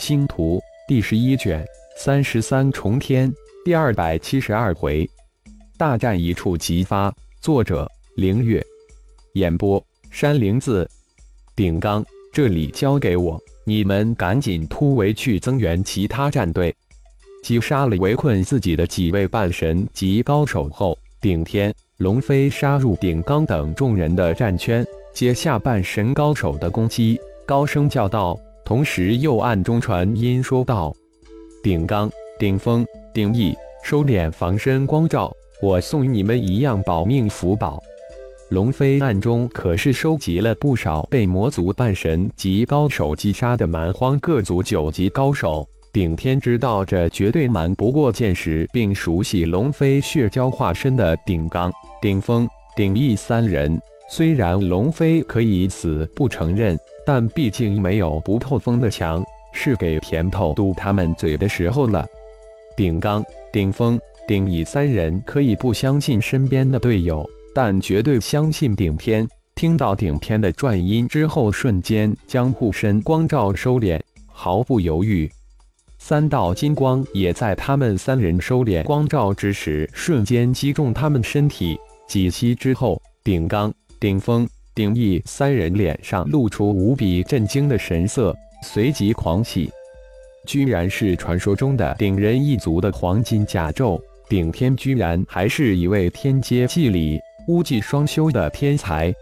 星图第十一卷三十三重天第二百七十二回，大战一触即发。作者：凌月。演播：山灵子。顶刚，这里交给我，你们赶紧突围去增援其他战队。击杀了围困自己的几位半神级高手后，顶天、龙飞杀入顶刚等众人的战圈，接下半神高手的攻击，高声叫道。同时又暗中传音说道：“顶刚、顶峰、顶翼，收敛防身光照，我送你们一样保命符宝。”龙飞暗中可是收集了不少被魔族半神级高手击杀的蛮荒各族九级高手。顶天知道这绝对瞒不过见识并熟悉龙飞血蛟化身的顶刚、顶峰、顶翼三人。虽然龙飞可以死不承认。但毕竟没有不透风的墙，是给甜头堵他们嘴的时候了。顶刚、顶峰、顶乙三人可以不相信身边的队友，但绝对相信顶天。听到顶天的转音之后，瞬间将护身光照收敛，毫不犹豫，三道金光也在他们三人收敛光照之时，瞬间击中他们身体。几息之后，顶刚、顶峰。顶翼三人脸上露出无比震惊的神色，随即狂喜，居然是传说中的顶人一族的黄金甲胄。顶天居然还是一位天阶祭礼、巫技双修的天才，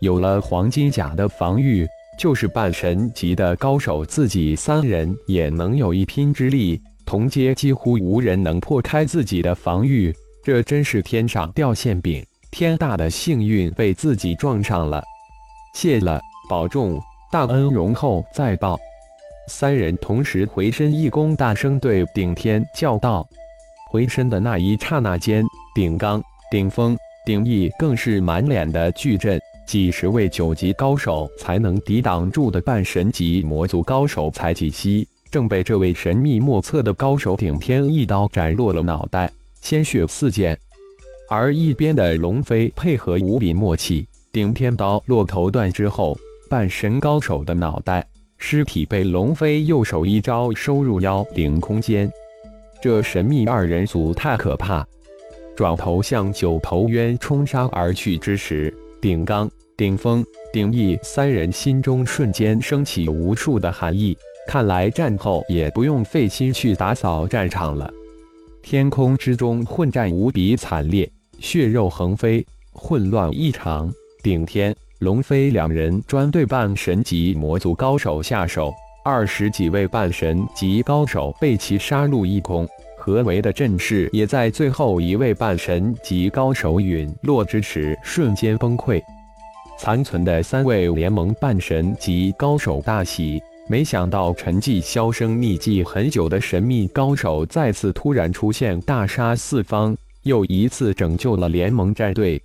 有了黄金甲的防御，就是半神级的高手自己三人也能有一拼之力。同阶几乎无人能破开自己的防御，这真是天上掉馅饼。天大的幸运被自己撞上了，谢了，保重，大恩容后再报。三人同时回身一躬，大声对顶天叫道：“回身的那一刹那间，顶刚、顶峰、顶翼更是满脸的巨震。几十位九级高手才能抵挡住的半神级魔族高手才几息，正被这位神秘莫测的高手顶天一刀斩落了脑袋，鲜血四溅。而一边的龙飞配合无比默契，顶天刀落头断之后，半神高手的脑袋尸体被龙飞右手一招收入妖灵空间。这神秘二人组太可怕！转头向九头渊冲杀而去之时，顶刚、顶峰、顶翼三人心中瞬间升起无数的寒意。看来战后也不用费心去打扫战场了。天空之中混战无比惨烈。血肉横飞，混乱异常。顶天、龙飞两人专对半神级魔族高手下手，二十几位半神级高手被其杀戮一空。合围的阵势也在最后一位半神级高手陨落之时瞬间崩溃。残存的三位联盟半神级高手大喜，没想到沉寂销声匿迹很久的神秘高手再次突然出现，大杀四方。又一次拯救了联盟战队。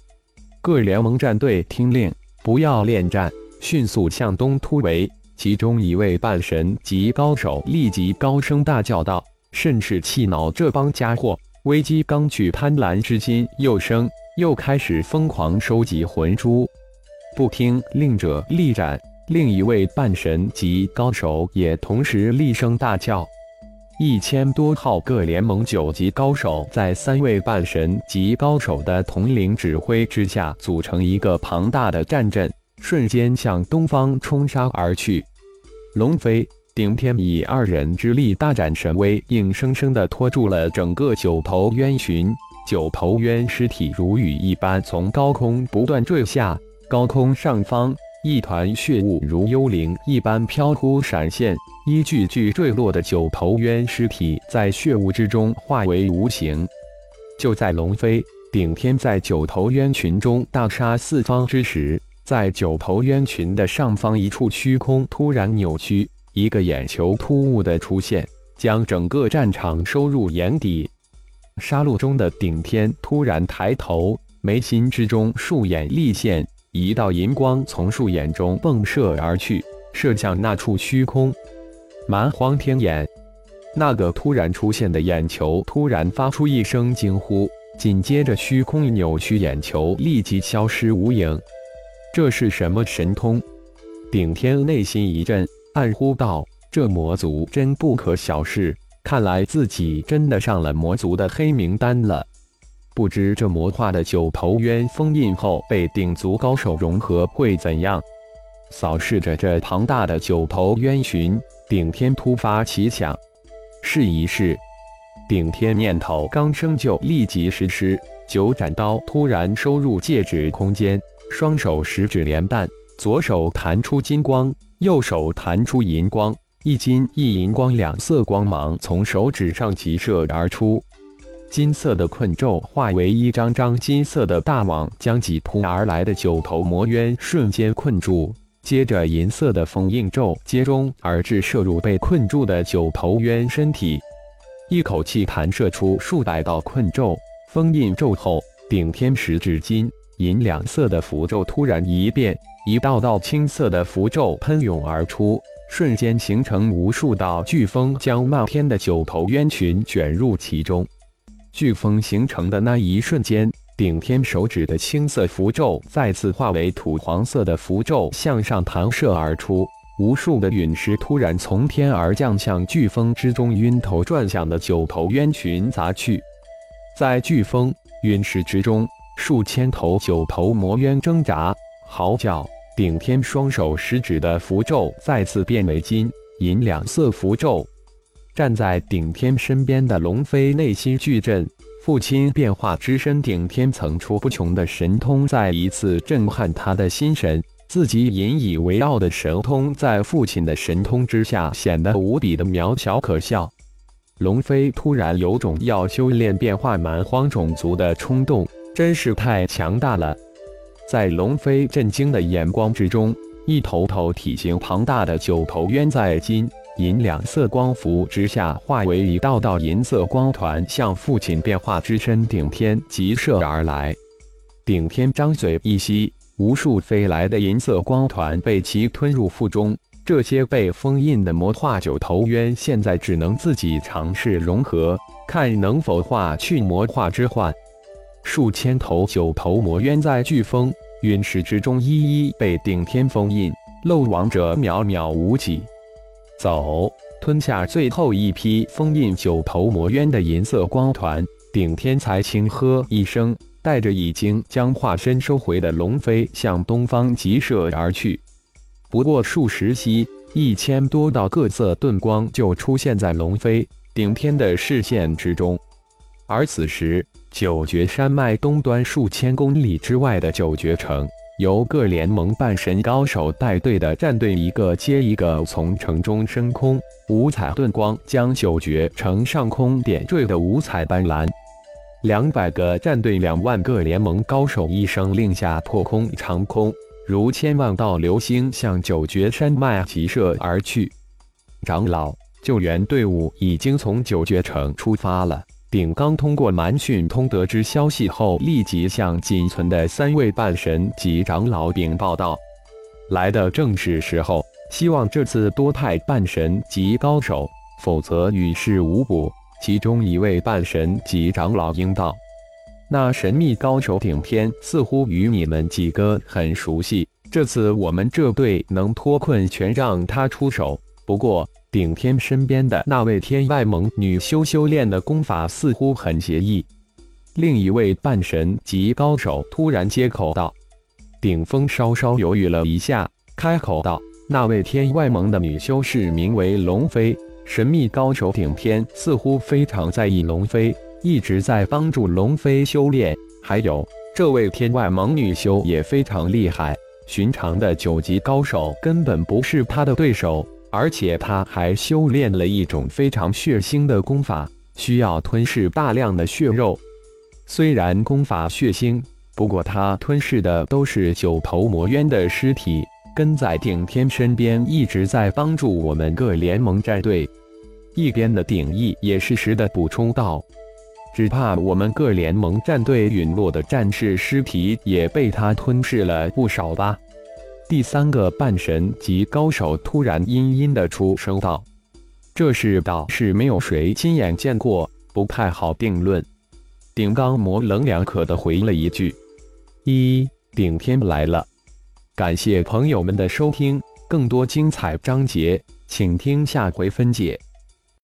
各联盟战队听令，不要恋战，迅速向东突围。其中一位半神级高手立即高声大叫道：“甚是气恼这帮家伙！”危机刚去，贪婪之心又生，又开始疯狂收集魂珠。不听令者，力斩！另一位半神级高手也同时厉声大叫。一千多号各联盟九级高手，在三位半神级高手的统领指挥之下，组成一个庞大的战阵，瞬间向东方冲杀而去。龙飞、顶天以二人之力大展神威，硬生生的拖住了整个九头渊群。九头渊尸体如雨一般从高空不断坠下，高空上方。一团血雾如幽灵一般飘忽闪现，一具具坠落的九头渊尸体在血雾之中化为无形。就在龙飞、顶天在九头渊群中大杀四方之时，在九头渊群的上方一处虚空突然扭曲，一个眼球突兀的出现，将整个战场收入眼底。杀戮中的顶天突然抬头，眉心之中数眼立现。一道银光从树眼中迸射而去，射向那处虚空。蛮荒天眼，那个突然出现的眼球突然发出一声惊呼，紧接着虚空扭曲，眼球立即消失无影。这是什么神通？顶天内心一震，暗呼道：“这魔族真不可小视，看来自己真的上了魔族的黑名单了。不知这魔化的九头渊封印后被顶族高手融合会怎样？扫视着这庞大的九头渊群，顶天突发奇想，试一试。顶天念头刚生就立即实施，九斩刀突然收入戒指空间，双手十指连弹，左手弹出金光，右手弹出银光，一金一银光两色光芒从手指上急射而出，金色的困咒化为一张张金色的大网，将挤扑而来的九头魔渊瞬间困住。接着，银色的封印咒接踵而至，射入被困住的九头渊身体，一口气弹射出数百道困咒、封印咒后，顶天十指金银两色的符咒突然一变，一道道青色的符咒喷涌而出，瞬间形成无数道飓风，将漫天的九头渊群卷入其中。飓风形成的那一瞬间。顶天手指的青色符咒再次化为土黄色的符咒，向上弹射而出。无数的陨石突然从天而降，向飓风之中晕头转向的九头渊群砸去。在飓风、陨石之中，数千头九头魔渊挣扎、嚎叫。顶天双手食指的符咒再次变为金银两色符咒。站在顶天身边的龙飞内心巨震。父亲变化之身，顶天层出不穷的神通，再一次震撼他的心神。自己引以为傲的神通，在父亲的神通之下，显得无比的渺小可笑。龙飞突然有种要修炼变化蛮荒种族的冲动，真是太强大了。在龙飞震惊的眼光之中，一头头体型庞大的九头渊在金。银两色光符之下，化为一道道银色光团，向父亲变化之身顶天急射而来。顶天张嘴一吸，无数飞来的银色光团被其吞入腹中。这些被封印的魔化九头渊，现在只能自己尝试融合，看能否化去魔化之患。数千头九头魔渊在飓风、陨石之中一一被顶天封印，漏网者渺渺无几。走，吞下最后一批封印九头魔渊的银色光团，顶天才轻喝一声，带着已经将化身收回的龙飞向东方急射而去。不过数十息，一千多道各色盾光就出现在龙飞顶天的视线之中。而此时，九绝山脉东端数千公里之外的九绝城。由各联盟半神高手带队的战队一个接一个从城中升空，五彩盾光将九绝城上空点缀的五彩斑斓。两百个战队，两万个联盟高手，一声令下，破空长空，如千万道流星向九绝山脉急射而去。长老，救援队伍已经从九绝城出发了。丙刚通过蛮讯通得知消息后，立即向仅存的三位半神及长老禀报道：“来的正是时候，希望这次多派半神及高手，否则于事无补。”其中一位半神及长老应道：“那神秘高手顶天似乎与你们几个很熟悉，这次我们这队能脱困，全让他出手。不过……”顶天身边的那位天外盟女修修炼的功法似乎很邪异。另一位半神级高手突然接口道：“顶峰稍稍犹豫了一下，开口道：‘那位天外盟的女修士名为龙飞，神秘高手顶天似乎非常在意龙飞，一直在帮助龙飞修炼。还有，这位天外盟女修也非常厉害，寻常的九级高手根本不是他的对手。’”而且他还修炼了一种非常血腥的功法，需要吞噬大量的血肉。虽然功法血腥，不过他吞噬的都是九头魔渊的尸体。跟在顶天身边，一直在帮助我们各联盟战队。一边的顶翼也适时的补充道：“只怕我们各联盟战队陨落的战士尸体也被他吞噬了不少吧。”第三个半神级高手突然阴阴的出声道：“这世道是没有谁亲眼见过，不太好定论。”顶刚模棱两可的回了一句：“一顶天来了。”感谢朋友们的收听，更多精彩章节。请听下回分解。